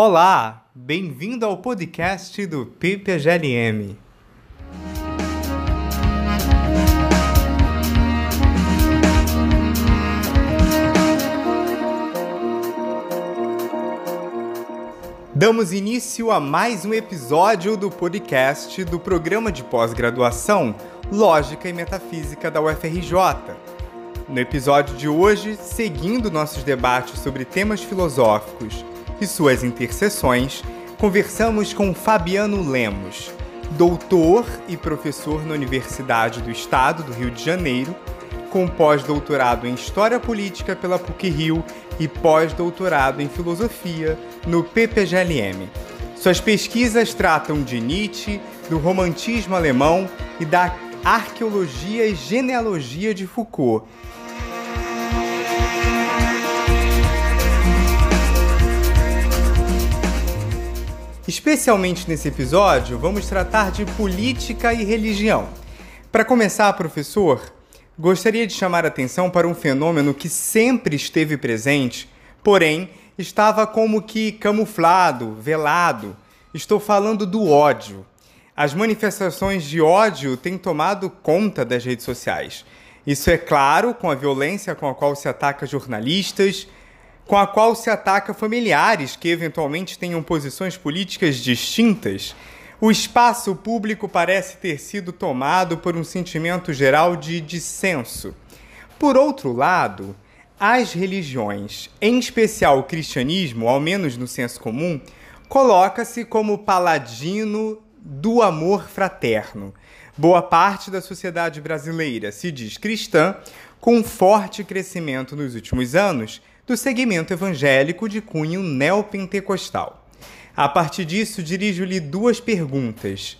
Olá, bem-vindo ao podcast do PPGLM. Damos início a mais um episódio do podcast do programa de pós-graduação Lógica e Metafísica da UFRJ. No episódio de hoje, seguindo nossos debates sobre temas filosóficos e suas interseções, conversamos com Fabiano Lemos, doutor e professor na Universidade do Estado do Rio de Janeiro, com pós-doutorado em História Política pela PUC-Rio e pós-doutorado em Filosofia no PPGLM. Suas pesquisas tratam de Nietzsche, do romantismo alemão e da arqueologia e genealogia de Foucault, Especialmente nesse episódio, vamos tratar de política e religião. Para começar, professor, gostaria de chamar a atenção para um fenômeno que sempre esteve presente, porém estava como que camuflado, velado. Estou falando do ódio. As manifestações de ódio têm tomado conta das redes sociais. Isso é claro com a violência com a qual se ataca jornalistas, com a qual se ataca familiares que eventualmente tenham posições políticas distintas, o espaço público parece ter sido tomado por um sentimento geral de dissenso. Por outro lado, as religiões, em especial o cristianismo, ao menos no senso comum, coloca-se como paladino do amor fraterno. Boa parte da sociedade brasileira se diz cristã, com forte crescimento nos últimos anos do segmento evangélico de cunho neopentecostal. A partir disso, dirijo-lhe duas perguntas.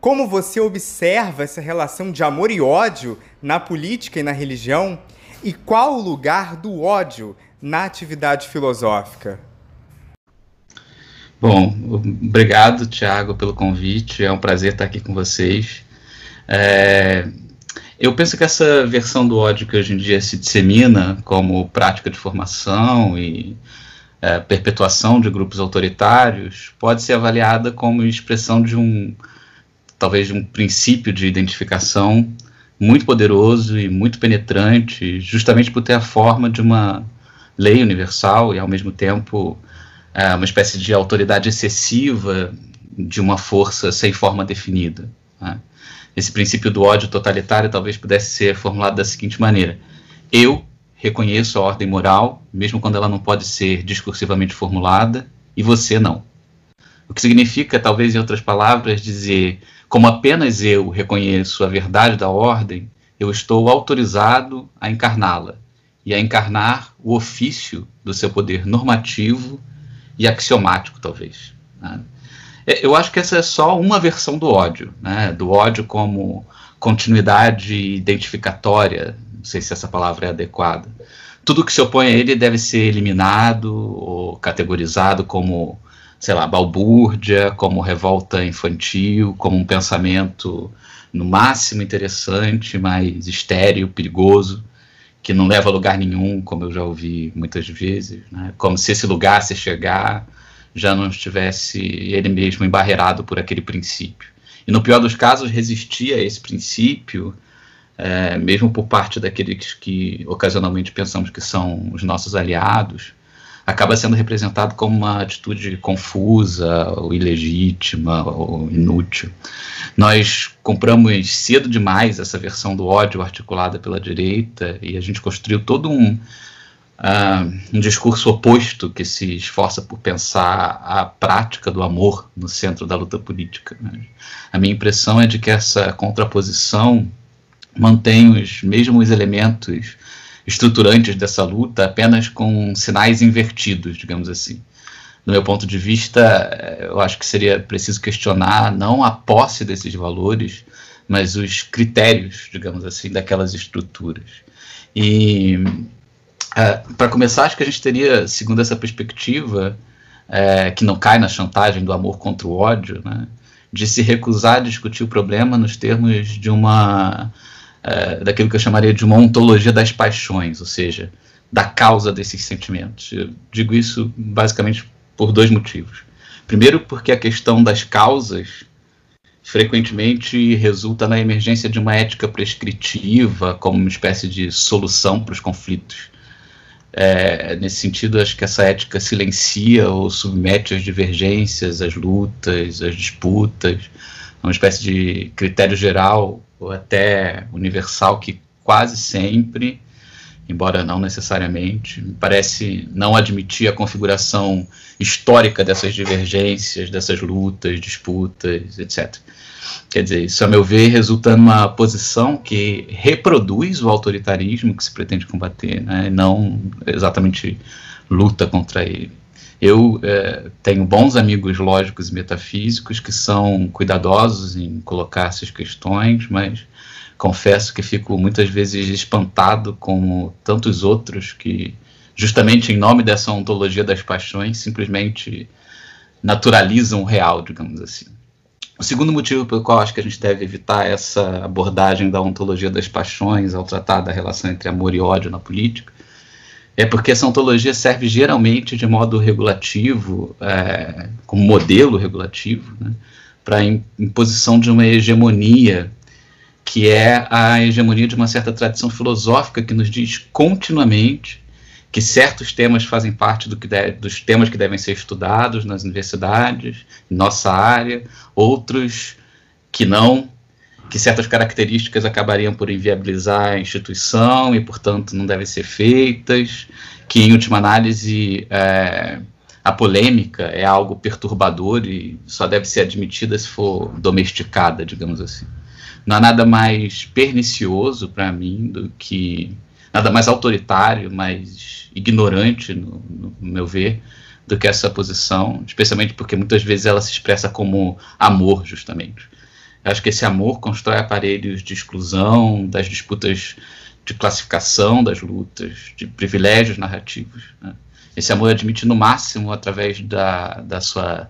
Como você observa essa relação de amor e ódio na política e na religião? E qual o lugar do ódio na atividade filosófica? Bom, obrigado, Tiago, pelo convite. É um prazer estar aqui com vocês. É, eu penso que essa versão do ódio que hoje em dia se dissemina como prática de formação e é, perpetuação de grupos autoritários pode ser avaliada como expressão de um, talvez de um princípio de identificação muito poderoso e muito penetrante, justamente por ter a forma de uma lei universal e ao mesmo tempo é, uma espécie de autoridade excessiva de uma força sem forma definida. Né? Esse princípio do ódio totalitário talvez pudesse ser formulado da seguinte maneira: eu reconheço a ordem moral, mesmo quando ela não pode ser discursivamente formulada, e você não. O que significa, talvez em outras palavras, dizer como apenas eu reconheço a verdade da ordem, eu estou autorizado a encarná-la e a encarnar o ofício do seu poder normativo e axiomático, talvez. Né? É, eu acho que essa é só uma versão do ódio, né? do ódio como continuidade identificatória, não sei se essa palavra é adequada. Tudo que se opõe a ele deve ser eliminado ou categorizado como, sei lá, balbúrdia, como revolta infantil, como um pensamento no máximo interessante, mas estéril, perigoso, que não leva a lugar nenhum, como eu já ouvi muitas vezes, né? como se esse lugar se chegar já não estivesse ele mesmo embarreirado por aquele princípio. E no pior dos casos, resistir a esse princípio, é, mesmo por parte daqueles que ocasionalmente pensamos que são os nossos aliados, acaba sendo representado como uma atitude confusa, ou ilegítima, ou inútil. Nós compramos cedo demais essa versão do ódio articulada pela direita e a gente construiu todo um um discurso oposto que se esforça por pensar a prática do amor no centro da luta política. Né? A minha impressão é de que essa contraposição mantém os mesmos elementos estruturantes dessa luta apenas com sinais invertidos, digamos assim. Do meu ponto de vista, eu acho que seria preciso questionar não a posse desses valores, mas os critérios, digamos assim, daquelas estruturas. E é, para começar, acho que a gente teria, segundo essa perspectiva, é, que não cai na chantagem do amor contra o ódio, né, de se recusar a discutir o problema nos termos de uma. É, daquilo que eu chamaria de uma ontologia das paixões, ou seja, da causa desses sentimentos. Eu digo isso basicamente por dois motivos. Primeiro, porque a questão das causas frequentemente resulta na emergência de uma ética prescritiva como uma espécie de solução para os conflitos. É, nesse sentido, acho que essa ética silencia ou submete as divergências, as lutas, as disputas, uma espécie de critério geral ou até universal que quase sempre, embora não necessariamente, me parece não admitir a configuração histórica dessas divergências, dessas lutas, disputas, etc. Quer dizer, isso, a meu ver, resulta numa posição que reproduz o autoritarismo que se pretende combater, né, não exatamente luta contra ele. Eu é, tenho bons amigos lógicos e metafísicos que são cuidadosos em colocar essas questões, mas confesso que fico muitas vezes espantado como tantos outros que, justamente em nome dessa ontologia das paixões, simplesmente naturalizam o real, digamos assim. O segundo motivo pelo qual acho que a gente deve evitar essa abordagem da ontologia das paixões ao tratar da relação entre amor e ódio na política é porque essa ontologia serve geralmente de modo regulativo, é, como modelo regulativo, né, para a imposição de uma hegemonia, que é a hegemonia de uma certa tradição filosófica que nos diz continuamente que certos temas fazem parte do deve, dos temas que devem ser estudados nas universidades, nossa área, outros que não, que certas características acabariam por inviabilizar a instituição e, portanto, não devem ser feitas, que, em última análise, é, a polêmica é algo perturbador e só deve ser admitida se for domesticada, digamos assim. Não há nada mais pernicioso para mim do que nada mais autoritário, mais ignorante, no, no, meu ver, do que essa posição, especialmente porque muitas vezes ela se expressa como amor, justamente. Eu acho que esse amor constrói aparelhos de exclusão, das disputas de classificação das lutas, de privilégios narrativos. Né? Esse amor admite no máximo, através da, da sua,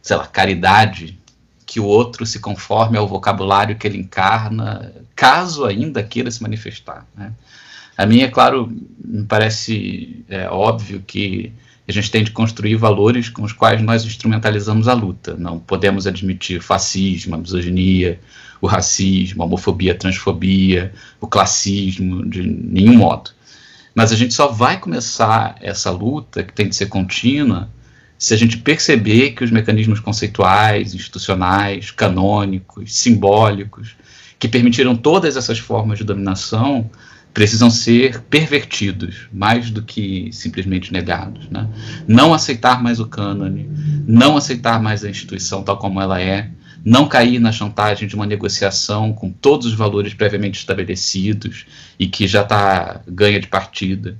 sei lá, caridade, que o outro se conforme ao vocabulário que ele encarna, caso ainda queira se manifestar. Né? A mim, é claro, me parece é, óbvio que a gente tem de construir valores com os quais nós instrumentalizamos a luta. Não podemos admitir fascismo, misoginia, o racismo, a homofobia, a transfobia, o classismo, de nenhum modo. Mas a gente só vai começar essa luta, que tem de ser contínua, se a gente perceber que os mecanismos conceituais, institucionais, canônicos, simbólicos, que permitiram todas essas formas de dominação, precisam ser pervertidos, mais do que simplesmente negados. Né? Não aceitar mais o cânone, não aceitar mais a instituição tal como ela é, não cair na chantagem de uma negociação com todos os valores previamente estabelecidos e que já está ganha de partida.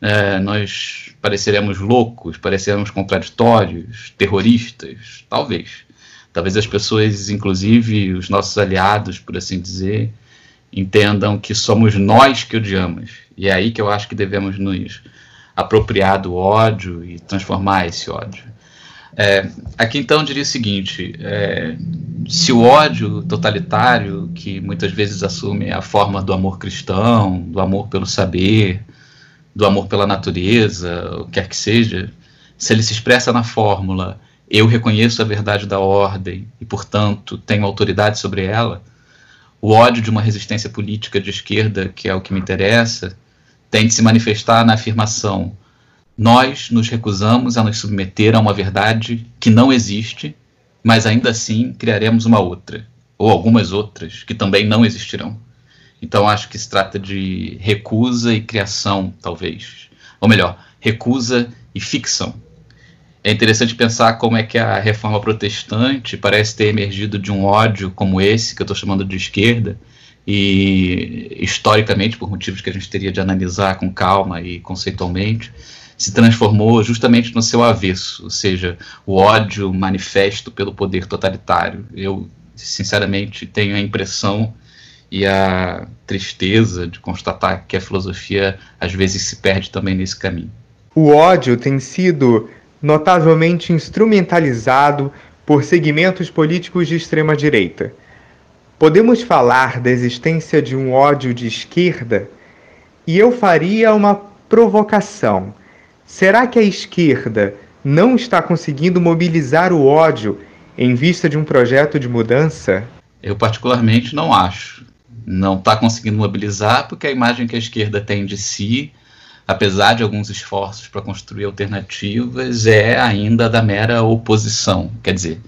É, nós pareceremos loucos, pareceremos contraditórios, terroristas, talvez. Talvez as pessoas, inclusive os nossos aliados, por assim dizer, entendam que somos nós que odiamos. E é aí que eu acho que devemos nos apropriar do ódio e transformar esse ódio. É, aqui então eu diria o seguinte: é, se o ódio totalitário, que muitas vezes assume a forma do amor cristão, do amor pelo saber, do amor pela natureza, o que quer que seja, se ele se expressa na fórmula eu reconheço a verdade da ordem e, portanto, tenho autoridade sobre ela, o ódio de uma resistência política de esquerda, que é o que me interessa, tem de se manifestar na afirmação: nós nos recusamos a nos submeter a uma verdade que não existe, mas ainda assim criaremos uma outra, ou algumas outras que também não existirão. Então acho que se trata de recusa e criação, talvez. Ou melhor, recusa e ficção é interessante pensar como é que a reforma protestante parece ter emergido de um ódio como esse, que eu estou chamando de esquerda, e historicamente, por motivos que a gente teria de analisar com calma e conceitualmente, se transformou justamente no seu avesso, ou seja, o ódio manifesto pelo poder totalitário. Eu, sinceramente, tenho a impressão e a tristeza de constatar que a filosofia às vezes se perde também nesse caminho. O ódio tem sido notavelmente instrumentalizado por segmentos políticos de extrema-direita. Podemos falar da existência de um ódio de esquerda? E eu faria uma provocação. Será que a esquerda não está conseguindo mobilizar o ódio em vista de um projeto de mudança? Eu, particularmente, não acho. Não está conseguindo mobilizar porque a imagem que a esquerda tem de si, apesar de alguns esforços para construir alternativas, é ainda da mera oposição. Quer dizer,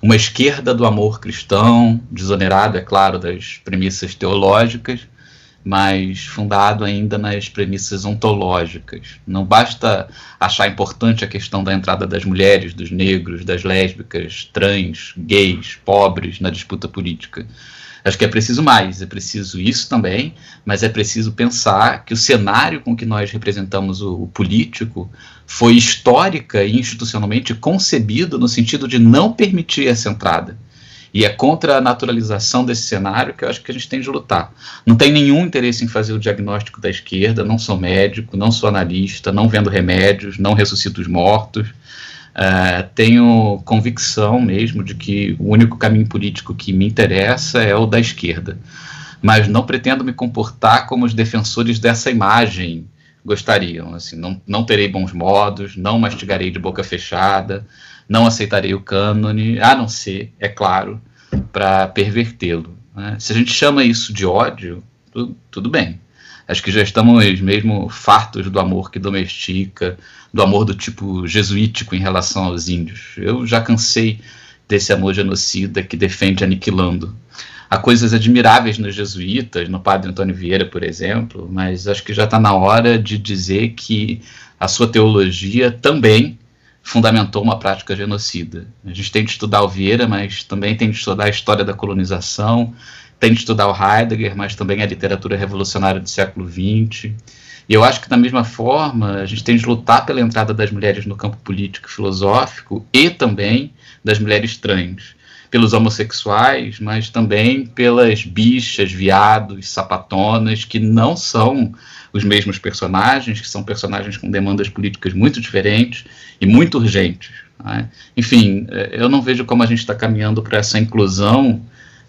uma esquerda do amor cristão, desonerado, é claro, das premissas teológicas, mas fundado ainda nas premissas ontológicas. Não basta achar importante a questão da entrada das mulheres, dos negros, das lésbicas, trans, gays, pobres na disputa política. Acho que é preciso mais, é preciso isso também, mas é preciso pensar que o cenário com que nós representamos o, o político foi histórica e institucionalmente concebido no sentido de não permitir essa entrada. E é contra a naturalização desse cenário que eu acho que a gente tem de lutar. Não tem nenhum interesse em fazer o diagnóstico da esquerda, não sou médico, não sou analista, não vendo remédios, não ressuscito os mortos. Uh, tenho convicção mesmo de que o único caminho político que me interessa é o da esquerda. Mas não pretendo me comportar como os defensores dessa imagem gostariam. Assim, não, não terei bons modos, não mastigarei de boca fechada, não aceitarei o cânone, a não ser, é claro, para pervertê-lo. Né? Se a gente chama isso de ódio, tudo, tudo bem. Acho que já estamos mesmo fartos do amor que domestica, do amor do tipo jesuítico em relação aos índios. Eu já cansei desse amor genocida que defende aniquilando. Há coisas admiráveis nos jesuítas, no padre Antônio Vieira, por exemplo, mas acho que já está na hora de dizer que a sua teologia também fundamentou uma prática genocida. A gente tem de estudar o Vieira, mas também tem de estudar a história da colonização, de estudar o Heidegger, mas também a literatura revolucionária do século XX. E eu acho que, da mesma forma, a gente tem de lutar pela entrada das mulheres no campo político e filosófico e também das mulheres trans. Pelos homossexuais, mas também pelas bichas, viados, sapatonas, que não são os mesmos personagens, que são personagens com demandas políticas muito diferentes e muito urgentes. Né? Enfim, eh, eu não vejo como a gente está caminhando para essa inclusão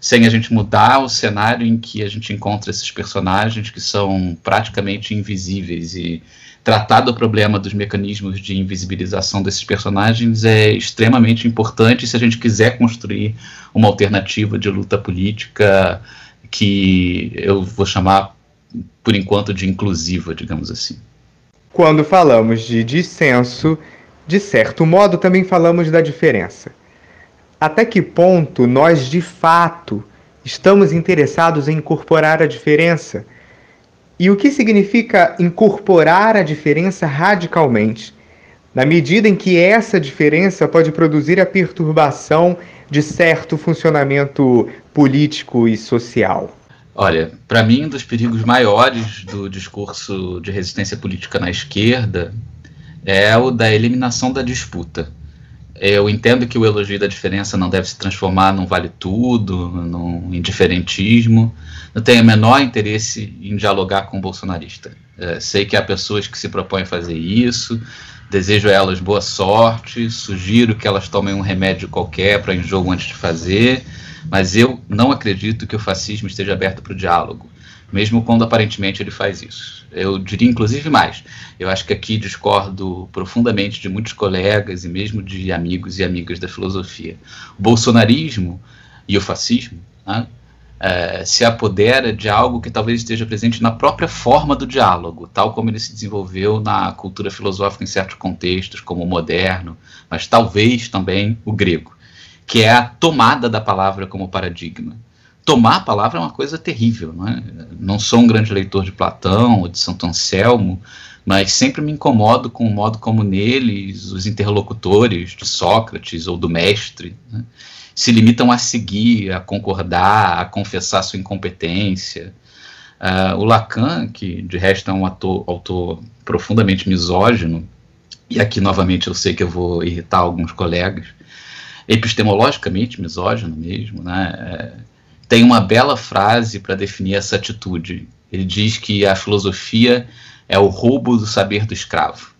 sem a gente mudar o cenário em que a gente encontra esses personagens que são praticamente invisíveis e tratar do problema dos mecanismos de invisibilização desses personagens é extremamente importante se a gente quiser construir uma alternativa de luta política que eu vou chamar por enquanto, de inclusiva, digamos assim. Quando falamos de dissenso, de certo modo também falamos da diferença. Até que ponto nós, de fato, estamos interessados em incorporar a diferença? E o que significa incorporar a diferença radicalmente? Na medida em que essa diferença pode produzir a perturbação de certo funcionamento político e social. Olha, para mim, um dos perigos maiores do discurso de resistência política na esquerda é o da eliminação da disputa. Eu entendo que o elogio da diferença não deve se transformar num vale-tudo, num indiferentismo. Não tenho o menor interesse em dialogar com o bolsonarista. É, sei que há pessoas que se propõem a fazer isso, desejo a elas boa sorte, sugiro que elas tomem um remédio qualquer para enjoo antes de fazer mas eu não acredito que o fascismo esteja aberto para o diálogo, mesmo quando aparentemente ele faz isso. Eu diria inclusive mais. Eu acho que aqui discordo profundamente de muitos colegas e mesmo de amigos e amigas da filosofia. O bolsonarismo e o fascismo né, é, se apodera de algo que talvez esteja presente na própria forma do diálogo, tal como ele se desenvolveu na cultura filosófica em certos contextos, como o moderno, mas talvez também o grego que é a tomada da palavra como paradigma. Tomar a palavra é uma coisa terrível. Não, é? não sou um grande leitor de Platão ou de Santo Anselmo, mas sempre me incomodo com o modo como neles os interlocutores de Sócrates ou do mestre né, se limitam a seguir, a concordar, a confessar sua incompetência. Uh, o Lacan, que de resto é um ator, autor profundamente misógino, e aqui novamente eu sei que eu vou irritar alguns colegas, epistemologicamente misógino mesmo, né? É, tem uma bela frase para definir essa atitude. Ele diz que a filosofia é o roubo do saber do escravo.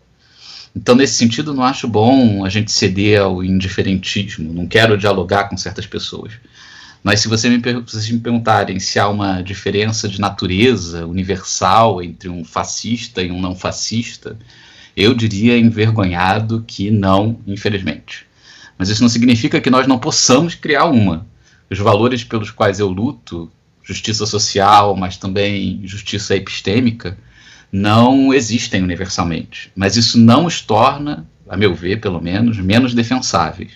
Então, nesse sentido, não acho bom a gente ceder ao indiferentismo. Não quero dialogar com certas pessoas. Mas se você me, vocês me perguntarem se há uma diferença de natureza universal entre um fascista e um não fascista, Eu diria envergonhado que não, infelizmente. Mas isso não significa que nós não possamos criar uma. Os valores pelos quais eu luto, justiça social, mas também justiça epistêmica, não existem universalmente. Mas isso não os torna, a meu ver, pelo menos, menos defensáveis.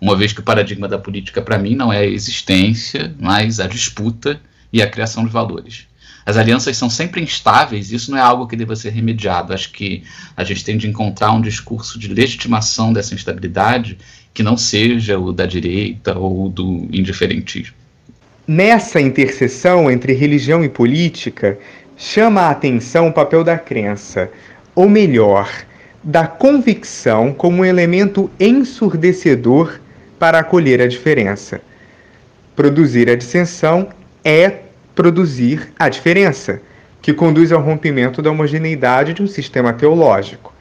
Uma vez que o paradigma da política, para mim, não é a existência, mas a disputa e a criação de valores. As alianças são sempre instáveis, isso não é algo que deva ser remediado. Acho que a gente tem de encontrar um discurso de legitimação dessa instabilidade que não seja o da direita ou do indiferentismo. Nessa interseção entre religião e política, chama a atenção o papel da crença, ou melhor, da convicção como um elemento ensurdecedor para acolher a diferença. Produzir a dissensão é produzir a diferença, que conduz ao rompimento da homogeneidade de um sistema teológico.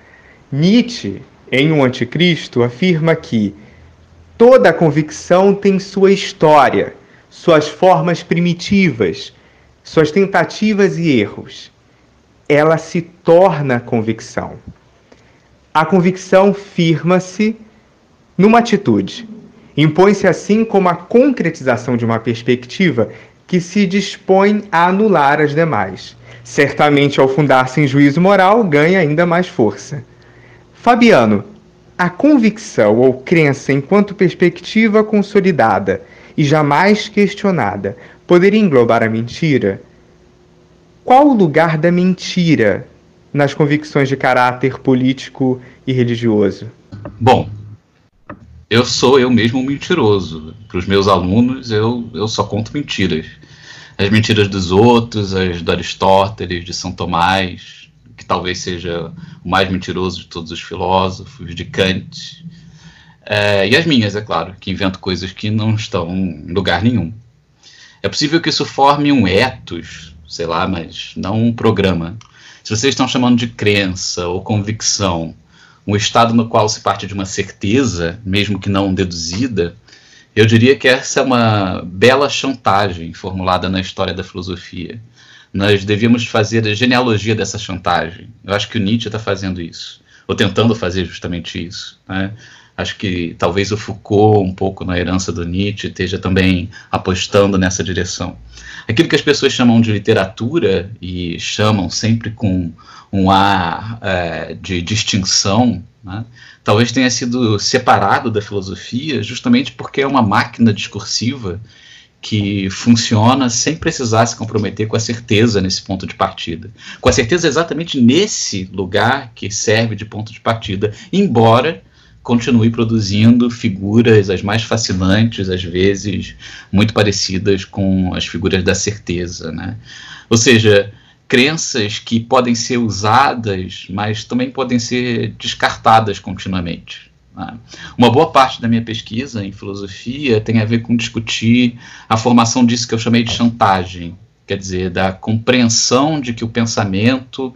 Nietzsche, em O Anticristo, afirma que toda convicção tem sua história, suas formas primitivas, suas tentativas e erros. Ela se torna convicção. A convicção firma-se numa atitude. Impõe-se assim como a concretização de uma perspectiva que se dispõe a anular as demais. Certamente, ao fundar-se em juízo moral, ganha ainda mais força. Fabiano, a convicção ou crença enquanto perspectiva consolidada e jamais questionada poderia englobar a mentira? Qual o lugar da mentira nas convicções de caráter político e religioso? Bom, eu sou eu mesmo um mentiroso. Para os meus alunos, eu, eu só conto mentiras. As mentiras dos outros, as do Aristóteles, de São Tomás, que talvez seja o mais mentiroso de todos os filósofos, de Kant. É, e as minhas, é claro, que invento coisas que não estão em lugar nenhum. É possível que isso forme um ethos, sei lá, mas não um programa. Se vocês estão chamando de crença ou convicção, um estado no qual se parte de uma certeza, mesmo que não deduzida, eu diria que essa é uma bela chantagem formulada na história da filosofia. Nós devíamos fazer a genealogia dessa chantagem. Eu acho que o Nietzsche está fazendo isso, ou tentando fazer justamente isso. Né? Acho que talvez o Foucault, um pouco na herança do Nietzsche, esteja também apostando nessa direção. Aquilo que as pessoas chamam de literatura, e chamam sempre com um ar é, de distinção, né? talvez tenha sido separado da filosofia justamente porque é uma máquina discursiva que funciona sem precisar se comprometer com a certeza nesse ponto de partida. Com a certeza exatamente nesse lugar que serve de ponto de partida, embora continue produzindo figuras as mais fascinantes, às vezes muito parecidas com as figuras da certeza. Né? Ou seja, crenças que podem ser usadas, mas também podem ser descartadas continuamente. Né? Uma boa parte da minha pesquisa em filosofia tem a ver com discutir a formação disso que eu chamei de chantagem, quer dizer, da compreensão de que o pensamento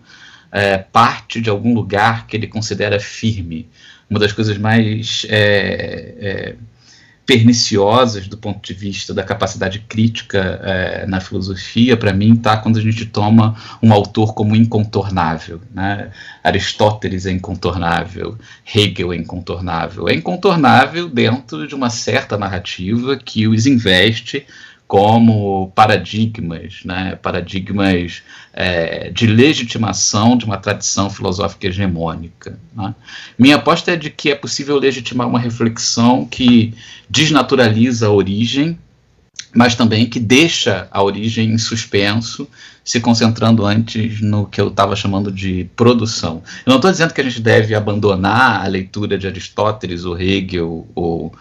é, parte de algum lugar que ele considera firme. Uma das coisas mais é, é, perniciosas do ponto de vista da capacidade crítica é, na filosofia, para mim, está quando a gente toma um autor como incontornável. Né? Aristóteles é incontornável, Hegel é incontornável. É incontornável dentro de uma certa narrativa que os investe como paradigmas, né, paradigmas é, de legitimação de uma tradição filosófica hegemônica. Né. Minha aposta é de que é possível legitimar uma reflexão que desnaturaliza a origem, mas também que deixa a origem em suspenso, se concentrando antes no que eu estava chamando de produção. Eu não estou dizendo que a gente deve abandonar a leitura de Aristóteles ou Hegel ou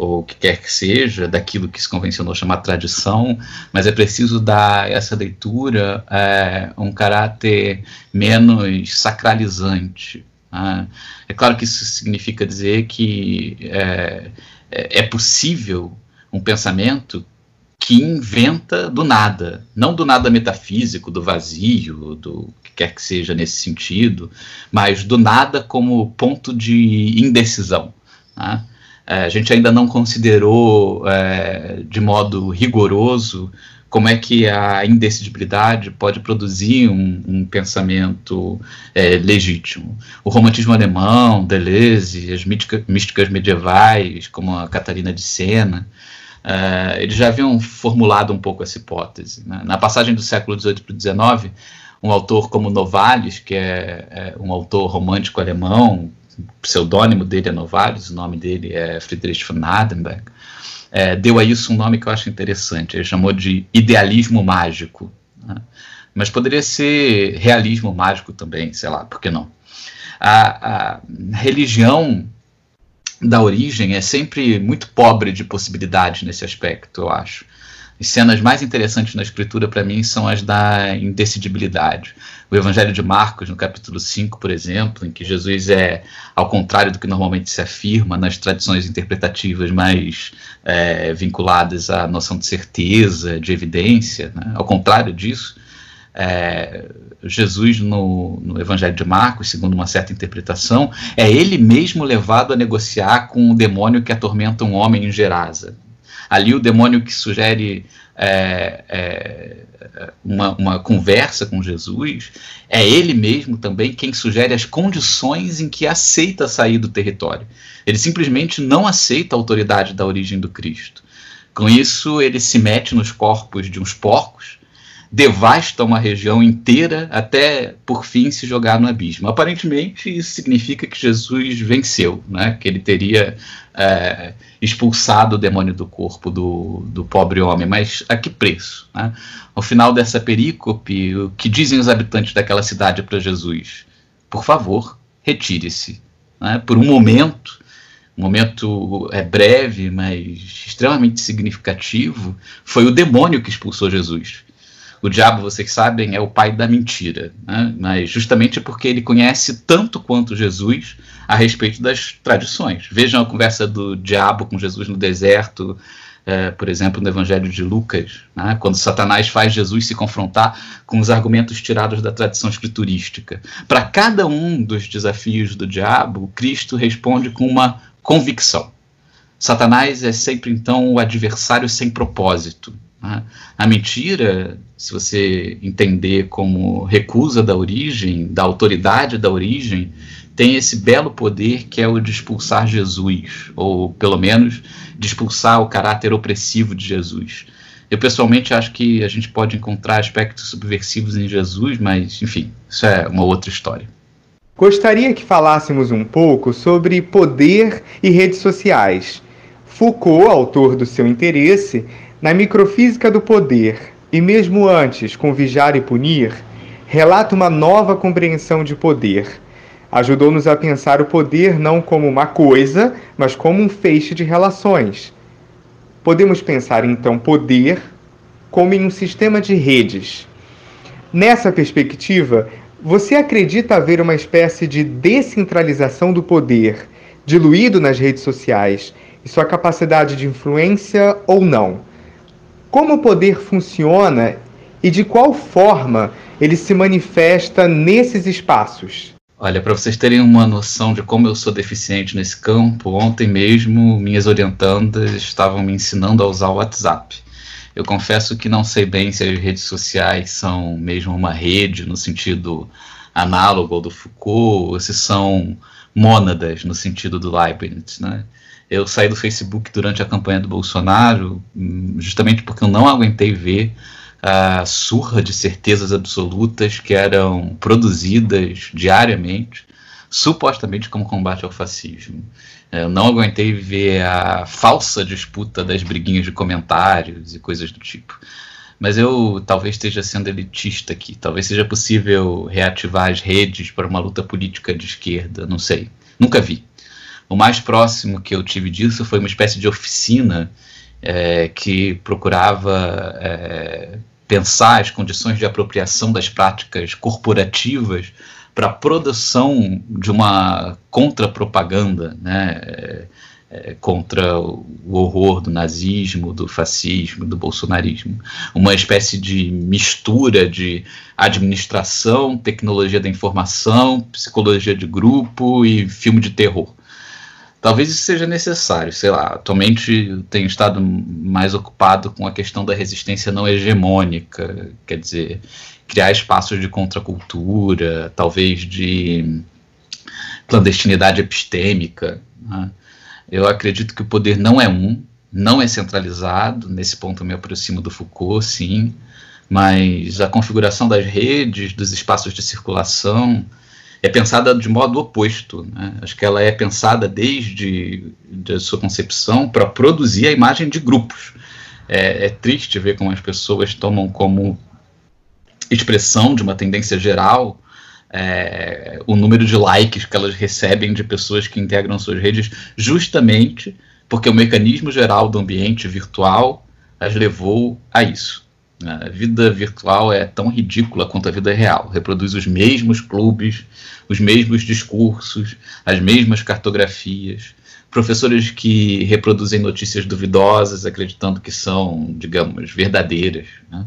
ou o que quer que seja, daquilo que se convencionou chamar tradição, mas é preciso dar essa leitura é, um caráter menos sacralizante. Né? É claro que isso significa dizer que é, é, é possível um pensamento que inventa do nada, não do nada metafísico, do vazio, do que quer que seja nesse sentido, mas do nada como ponto de indecisão. Né? É, a gente ainda não considerou é, de modo rigoroso como é que a indecidibilidade pode produzir um, um pensamento é, legítimo. O romantismo alemão, Deleuze, as mística, místicas medievais, como a Catarina de Sena, uh, eles já haviam formulado um pouco essa hipótese. Né? Na passagem do século XVIII para o XIX, um autor como Novalis, que é, é um autor romântico alemão, pseudônimo dele é Novalis, o nome dele é Friedrich von Hardenberg, é, deu a isso um nome que eu acho interessante. Ele chamou de idealismo mágico. Né? Mas poderia ser realismo mágico também, sei lá, por que não? A, a religião da origem é sempre muito pobre de possibilidades nesse aspecto, eu acho. As cenas mais interessantes na escritura, para mim, são as da indecidibilidade. O Evangelho de Marcos, no capítulo 5, por exemplo, em que Jesus é, ao contrário do que normalmente se afirma nas tradições interpretativas mais é, vinculadas à noção de certeza, de evidência, né? ao contrário disso, é, Jesus no, no, Evangelho de Marcos, segundo uma certa interpretação, é ele mesmo levado a negociar com o demônio que atormenta um homem em Gerasa. Ali o demônio que sugere é, é, uma, uma, conversa com Jesus, é ele mesmo também quem sugere as condições em que aceita sair do território. Ele simplesmente não aceita a autoridade da origem do Cristo. Com isso, ele se mete nos corpos de uns porcos, devasta uma região inteira até por fim se jogar no abismo. Aparentemente, isso significa que Jesus venceu, né? que ele teria é, expulsado o demônio do corpo do, do pobre homem, mas a que preço? Né? Ao final dessa perícope, o que dizem os habitantes daquela cidade para Jesus? Por favor, retire-se. Né? Por um momento, um momento é breve, mas extremamente significativo, foi o demônio que expulsou Jesus. O diabo, vocês sabem, é o pai da mentira, né? mas justamente porque ele conhece tanto quanto Jesus a respeito das tradições. Vejam a conversa do diabo com Jesus no deserto, é, por exemplo, no Evangelho de Lucas, né? quando Satanás faz Jesus se confrontar com os argumentos tirados da tradição escriturística. Para cada um dos desafios do diabo, Cristo responde com uma convicção. Satanás é sempre então o adversário sem propósito. Né? A mentira, se você entender como recusa da origem, da autoridade da origem, tem esse belo poder que é o de expulsar Jesus, ou pelo menos de expulsar o caráter opressivo de Jesus. Eu pessoalmente acho que a gente pode encontrar aspectos subversivos em Jesus, mas enfim, isso é uma outra história. Gostaria que falássemos um pouco sobre poder e redes sociais. Foucault, autor do seu interesse, na microfísica do poder, e mesmo antes com Vigiar e Punir, relata uma nova compreensão de poder. Ajudou-nos a pensar o poder não como uma coisa, mas como um feixe de relações. Podemos pensar então poder como em um sistema de redes. Nessa perspectiva, você acredita haver uma espécie de descentralização do poder, diluído nas redes sociais, e sua capacidade de influência ou não? Como o poder funciona e de qual forma ele se manifesta nesses espaços. Olha, para vocês terem uma noção de como eu sou deficiente nesse campo, ontem mesmo minhas orientandas estavam me ensinando a usar o WhatsApp. Eu confesso que não sei bem se as redes sociais são mesmo uma rede no sentido análogo do Foucault, ou se são mônadas no sentido do Leibniz, né? Eu saí do Facebook durante a campanha do Bolsonaro, justamente porque eu não aguentei ver a surra de certezas absolutas que eram produzidas diariamente, supostamente como combate ao fascismo. Eu não aguentei ver a falsa disputa das briguinhas de comentários e coisas do tipo. Mas eu talvez esteja sendo elitista aqui. Talvez seja possível reativar as redes para uma luta política de esquerda, não sei. Nunca vi. O mais próximo que eu tive disso foi uma espécie de oficina é, que procurava é, pensar as condições de apropriação das práticas corporativas para a produção de uma contrapropaganda, né, é, é, contra o horror do nazismo, do fascismo, do bolsonarismo. Uma espécie de mistura de administração, tecnologia da informação, psicologia de grupo e filme de terror. Talvez isso seja necessário, sei lá. Atualmente tenho estado mais ocupado com a questão da resistência não hegemônica, quer dizer, criar espaços de contracultura, talvez de clandestinidade epistêmica. Né? Eu acredito que o poder não é um, não é centralizado, nesse ponto eu me aproximo do Foucault, sim, mas a configuração das redes, dos espaços de circulação, é pensada de modo oposto. Né? Acho que ela é pensada desde a sua concepção para produzir a imagem de grupos. É, é, triste ver como as pessoas tomam como expressão de uma tendência geral é, o número de likes que elas recebem de pessoas que integram suas redes, justamente porque o mecanismo geral do ambiente virtual as levou a isso. A vida virtual é tão ridícula quanto a vida real. Reproduz os mesmos clubes, os mesmos discursos, as mesmas cartografias. Professores que reproduzem notícias duvidosas, acreditando que são, digamos, verdadeiras. Né?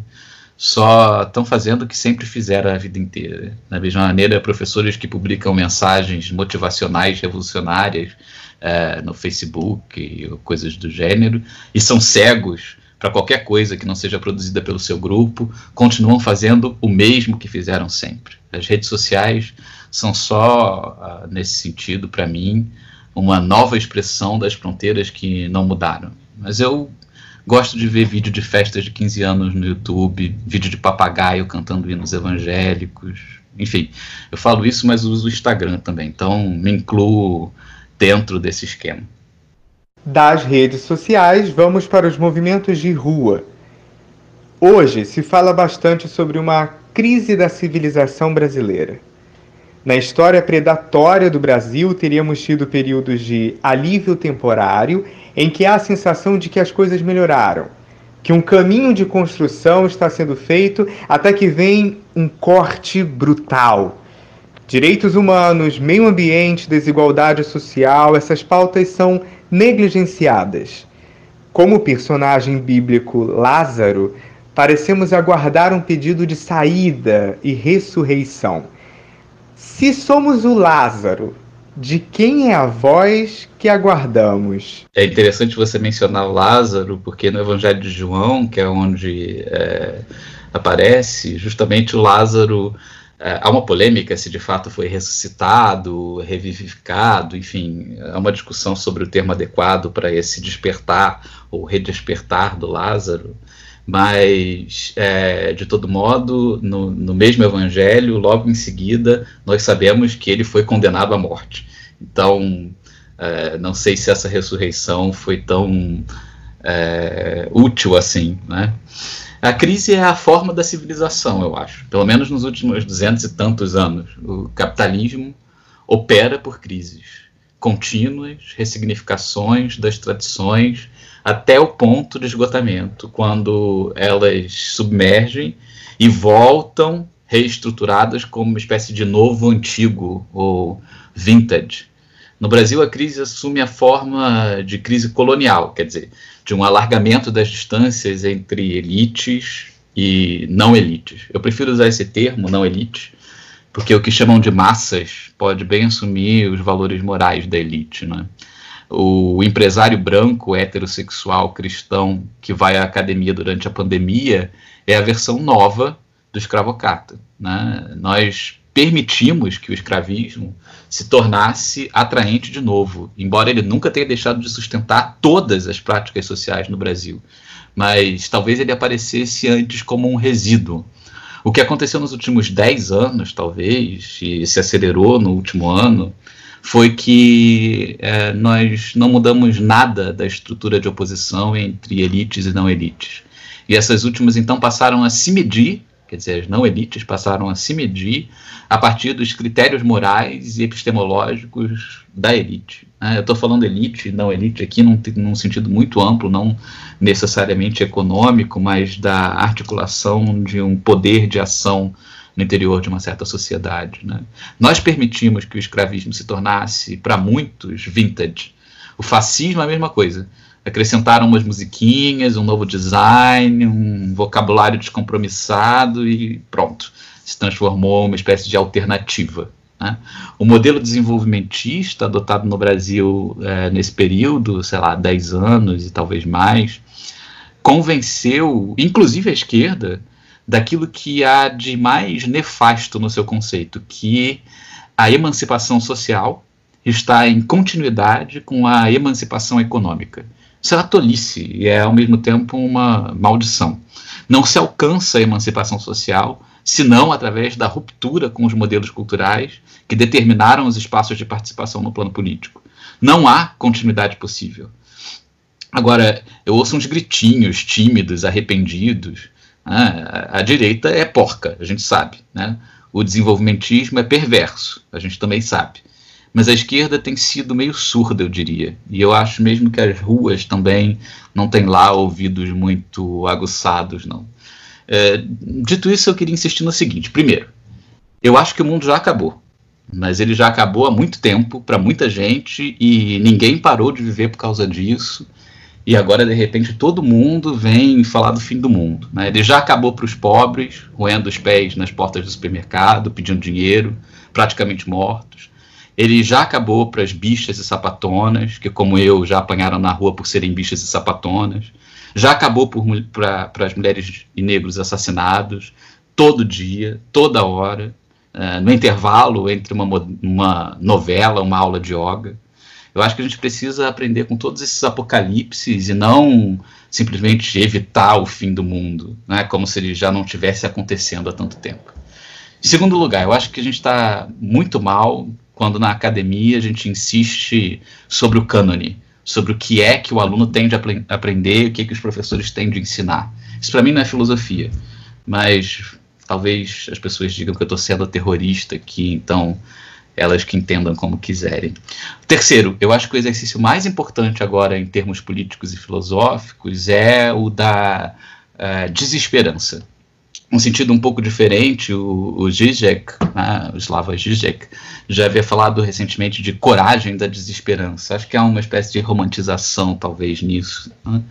Só estão fazendo o que sempre fizeram a vida inteira. Da mesma maneira, professores que publicam mensagens motivacionais revolucionárias é, no Facebook, coisas do gênero, e são cegos para qualquer coisa que não seja produzida pelo seu grupo, continuam fazendo o mesmo que fizeram sempre. As redes sociais são só, uh, nesse sentido, para mim, uma nova expressão das fronteiras que não mudaram. Mas eu gosto de ver vídeo de festas de 15 anos no YouTube, vídeo de papagaio cantando hinos evangélicos. Enfim, eu falo isso, mas uso o Instagram também. Então, me incluo dentro desse esquema. Das redes sociais, vamos para os movimentos de rua. Hoje se fala bastante sobre uma crise da civilização brasileira. Na história predatória do Brasil, teríamos tido períodos de alívio temporário em que há a sensação de que as coisas melhoraram, que um caminho de construção está sendo feito até que vem um corte brutal. Direitos humanos, meio ambiente, desigualdade social, essas pautas são negligenciadas. Como personagem bíblico Lázaro, parecemos aguardar um pedido de saída e ressurreição. Se somos o Lázaro, de quem é a voz que aguardamos? É interessante você mencionar Lázaro, porque no Evangelho de João, que é onde é, aparece, justamente o Lázaro há uma polêmica se de fato foi ressuscitado, revivificado, enfim, há uma discussão sobre o termo adequado para esse despertar ou redespertar do Lázaro, mas é, de todo modo, no, no, mesmo evangelho, logo em seguida, nós sabemos que ele foi condenado à morte. Então, é, não sei se essa ressurreição foi tão é, útil assim, né? A crise é a forma da civilização, eu acho. Pelo menos nos últimos duzentos e tantos anos. O capitalismo opera por crises contínuas, ressignificações das tradições, até o ponto de esgotamento, quando elas submergem e voltam reestruturadas como uma espécie de novo antigo ou vintage. No Brasil, a crise assume a forma de crise colonial, quer dizer, de um alargamento das distâncias entre elites e não elites. Eu prefiro usar esse termo, não elite, porque o que chamam de massas pode bem assumir os valores morais da elite. Né? O empresário branco, heterossexual, cristão, que vai à academia durante a pandemia, é a versão nova do escravocata. Né? Nós permitimos que o escravismo se tornasse atraente de novo, embora ele nunca tenha deixado de sustentar todas as práticas sociais no Brasil. Mas talvez ele aparecesse antes como um resíduo. O que aconteceu nos últimos 10 anos, talvez, e se acelerou no último ano, foi que é, nós não mudamos nada da estrutura de oposição entre elites e não elites. E essas últimas, então, passaram a se medir quer dizer, as não elites passaram a se medir a partir dos critérios morais e epistemológicos da elite. Né? Eu estou falando elite, não elite aqui num, num sentido muito amplo, não necessariamente econômico, mas da articulação de um poder de ação no interior de uma certa sociedade. Né? Nós permitimos que o escravismo se tornasse, para muitos, vintage. O fascismo é a mesma coisa acrescentaram umas musiquinhas, um novo design, um vocabulário descompromissado e pronto. Se transformou uma espécie de alternativa. Né? O modelo desenvolvimentista adotado no Brasil é, nesse período, sei lá, 10 anos e talvez mais, convenceu, inclusive a esquerda, daquilo que há de mais nefasto no seu conceito, que a emancipação social está em continuidade com a emancipação econômica. Isso é uma tolice e é, ao mesmo tempo, uma maldição. Não se alcança a emancipação social senão através da ruptura com os modelos culturais que determinaram os espaços de participação no plano político. Não há continuidade possível. Agora, eu ouço uns gritinhos tímidos, arrependidos. Né? A direita é porca, a gente sabe. Né? O desenvolvimentismo é perverso, a gente também sabe. Mas a esquerda tem sido meio surda, eu diria. E eu acho mesmo que as ruas também não têm lá ouvidos muito aguçados, não. É, dito isso, eu queria insistir no seguinte: primeiro, eu acho que o mundo já acabou, mas ele já acabou há muito tempo para muita gente e ninguém parou de viver por causa disso. E agora, de repente, todo mundo vem falar do fim do mundo. Né? Ele já acabou para os pobres, roendo os pés nas portas do supermercado, pedindo dinheiro, praticamente mortos. Ele já acabou para as bichas e sapatonas, que, como eu, já apanharam na rua por serem bichas e sapatonas já acabou para as mulheres e negros assassinados todo dia, toda hora, uh, no intervalo entre uma, uma novela, uma aula de yoga. Eu acho que a gente precisa aprender com todos esses apocalipses e não simplesmente evitar o fim do mundo, né, como se ele já não tivesse acontecendo há tanto tempo. Em segundo lugar, eu acho que a gente está muito mal quando na academia a gente insiste sobre o cânone, sobre o que é que o aluno tem de ap aprender, o que, é que os professores têm de ensinar. Isso para mim não é filosofia, mas talvez as pessoas digam que eu estou sendo terrorista aqui, então elas que entendam como quiserem. Terceiro, eu acho que o exercício mais importante agora em termos políticos e filosóficos é o da uh, desesperança um sentido um pouco diferente, o, o Zizek, né, o Slava Zizek, já havia falado recentemente de coragem da desesperança. Acho que há uma espécie de romantização, talvez, nisso. Né?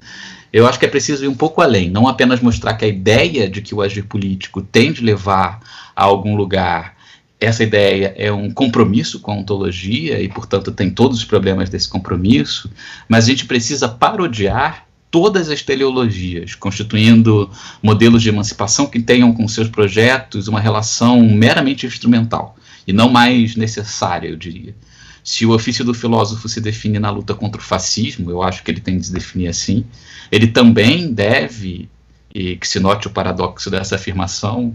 Eu acho que é preciso ir um pouco além, não apenas mostrar que a ideia de que o agir político tem de levar a algum lugar, essa ideia é um compromisso com a ontologia e, portanto, tem todos os problemas desse compromisso, mas a gente precisa parodiar todas as teleologias, constituindo modelos de emancipação que tenham com seus projetos uma relação meramente instrumental e não mais necessária, eu diria. Se o ofício do filósofo se define na luta contra o fascismo, eu acho que ele tem de se definir assim, ele também deve, e que se note o paradoxo dessa afirmação,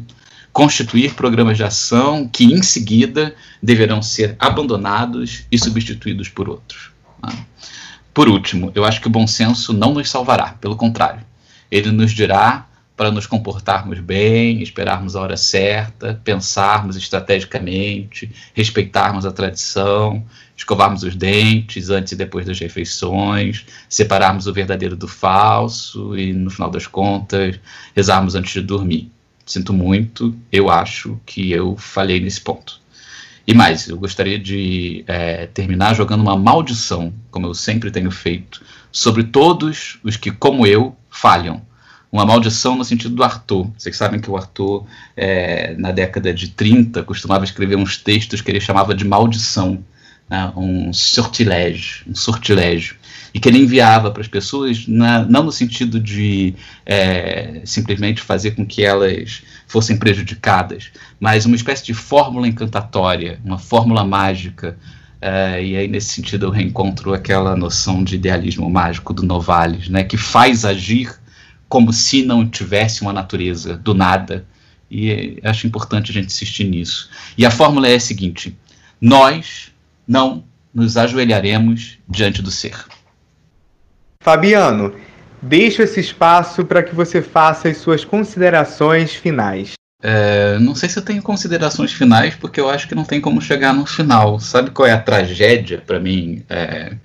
constituir programas de ação que, em seguida, deverão ser abandonados e substituídos por outros. Né? Por último, eu acho que o bom senso não nos salvará, pelo contrário. Ele nos dirá para nos comportarmos bem, esperarmos a hora certa, pensarmos estrategicamente, respeitarmos a tradição, escovarmos os dentes antes e depois das refeições, separarmos o verdadeiro do falso e, no final das contas, rezarmos antes de dormir. Sinto muito, eu acho que eu falhei nesse ponto. E mais, eu gostaria de é, terminar jogando uma maldição, como eu sempre tenho feito, sobre todos os que, como eu, falham. Uma maldição no sentido do Arthur. Vocês sabem que o Arthur, é, na década de 30, costumava escrever uns textos que ele chamava de maldição, né, um sortilégio, um sortilégio e que ele enviava para as pessoas, na, não no sentido de é, simplesmente fazer com que elas fossem prejudicadas, mas uma espécie de fórmula encantatória, uma fórmula mágica. É, e aí, nesse sentido, eu reencontro aquela noção de idealismo mágico do Novalis, né, que faz agir como se não tivesse uma natureza do nada. E acho importante a gente insistir nisso. E a fórmula é a seguinte: nós não nos ajoelharemos diante do ser. Fabiano, deixo esse espaço para que você faça as suas considerações finais. É, não sei se eu tenho considerações finais, porque eu acho que não tem como chegar no final. Sabe qual é a tragédia para mim? É,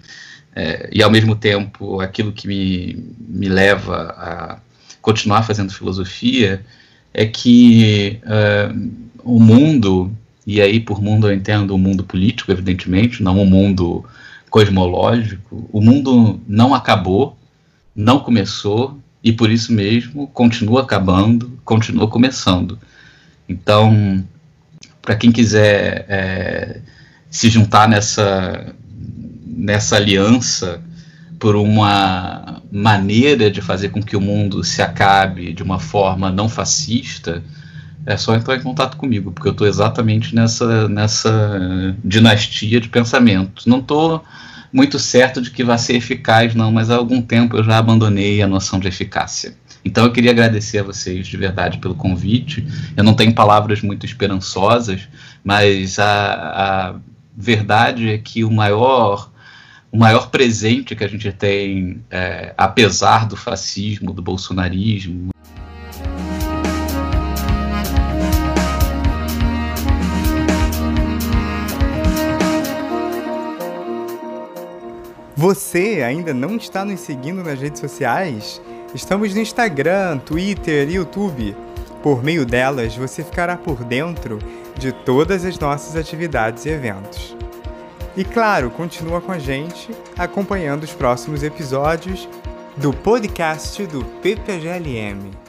é, e ao mesmo tempo aquilo que me, me leva a continuar fazendo filosofia é que é, o mundo, e aí por mundo eu entendo o mundo político, evidentemente, não o mundo cosmológico, o mundo não acabou, não começou e por isso mesmo continua acabando, continua começando. Então, para quem quiser é, se juntar nessa, nessa aliança por uma maneira de fazer com que o mundo se acabe de uma forma não fascista, é só entrar em contato comigo, porque eu estou exatamente nessa, nessa dinastia de pensamento. Não estou muito certo de que vai ser eficaz, não, mas há algum tempo eu já abandonei a noção de eficácia. Então eu queria agradecer a vocês de verdade pelo convite. Eu não tenho palavras muito esperançosas, mas a, a verdade é que o maior o maior presente que a gente tem, é, apesar do fascismo, do bolsonarismo. Você ainda não está nos seguindo nas redes sociais? Estamos no Instagram, Twitter e YouTube. Por meio delas, você ficará por dentro de todas as nossas atividades e eventos. E claro, continua com a gente acompanhando os próximos episódios do podcast do PPGLM.